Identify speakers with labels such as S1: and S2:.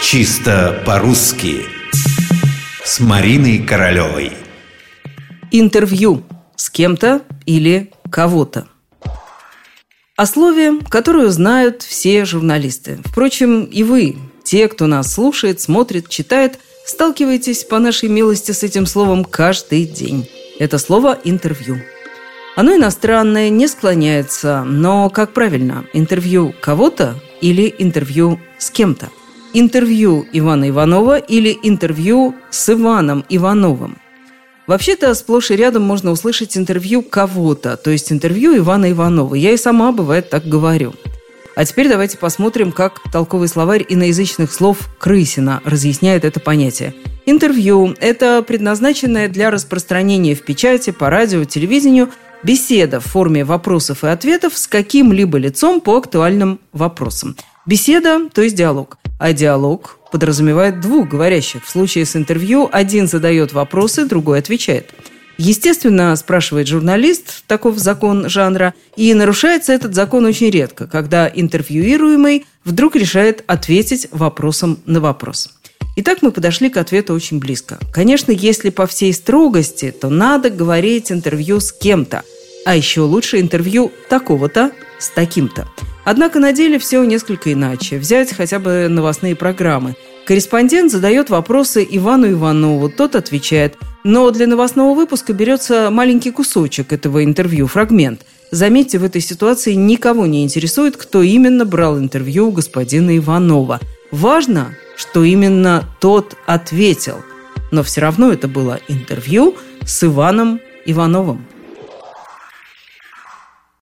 S1: Чисто по-русски. С Мариной Королевой.
S2: Интервью с кем-то или кого-то. О слове, которое знают все журналисты. Впрочем, и вы, те, кто нас слушает, смотрит, читает Сталкиваетесь по нашей милости с этим словом каждый день. Это слово «интервью» Оно иностранное, не склоняется, но как правильно, интервью кого-то или интервью с кем-то? Интервью Ивана Иванова или интервью с Иваном Ивановым? Вообще-то сплошь и рядом можно услышать интервью кого-то, то есть интервью Ивана Иванова. Я и сама, бывает, так говорю. А теперь давайте посмотрим, как толковый словарь иноязычных слов Крысина разъясняет это понятие. Интервью – это предназначенное для распространения в печати, по радио, телевидению – Беседа в форме вопросов и ответов с каким-либо лицом по актуальным вопросам. Беседа, то есть диалог. А диалог подразумевает двух говорящих. В случае с интервью один задает вопросы, другой отвечает. Естественно, спрашивает журналист, таков закон жанра, и нарушается этот закон очень редко, когда интервьюируемый вдруг решает ответить вопросом на вопрос. Итак, мы подошли к ответу очень близко. Конечно, если по всей строгости, то надо говорить интервью с кем-то. А еще лучше интервью такого-то с таким-то. Однако на деле все несколько иначе. Взять хотя бы новостные программы. Корреспондент задает вопросы Ивану Иванову, тот отвечает. Но для новостного выпуска берется маленький кусочек этого интервью, фрагмент. Заметьте, в этой ситуации никого не интересует, кто именно брал интервью у господина Иванова. Важно, что именно тот ответил. Но все равно это было интервью с Иваном Ивановым.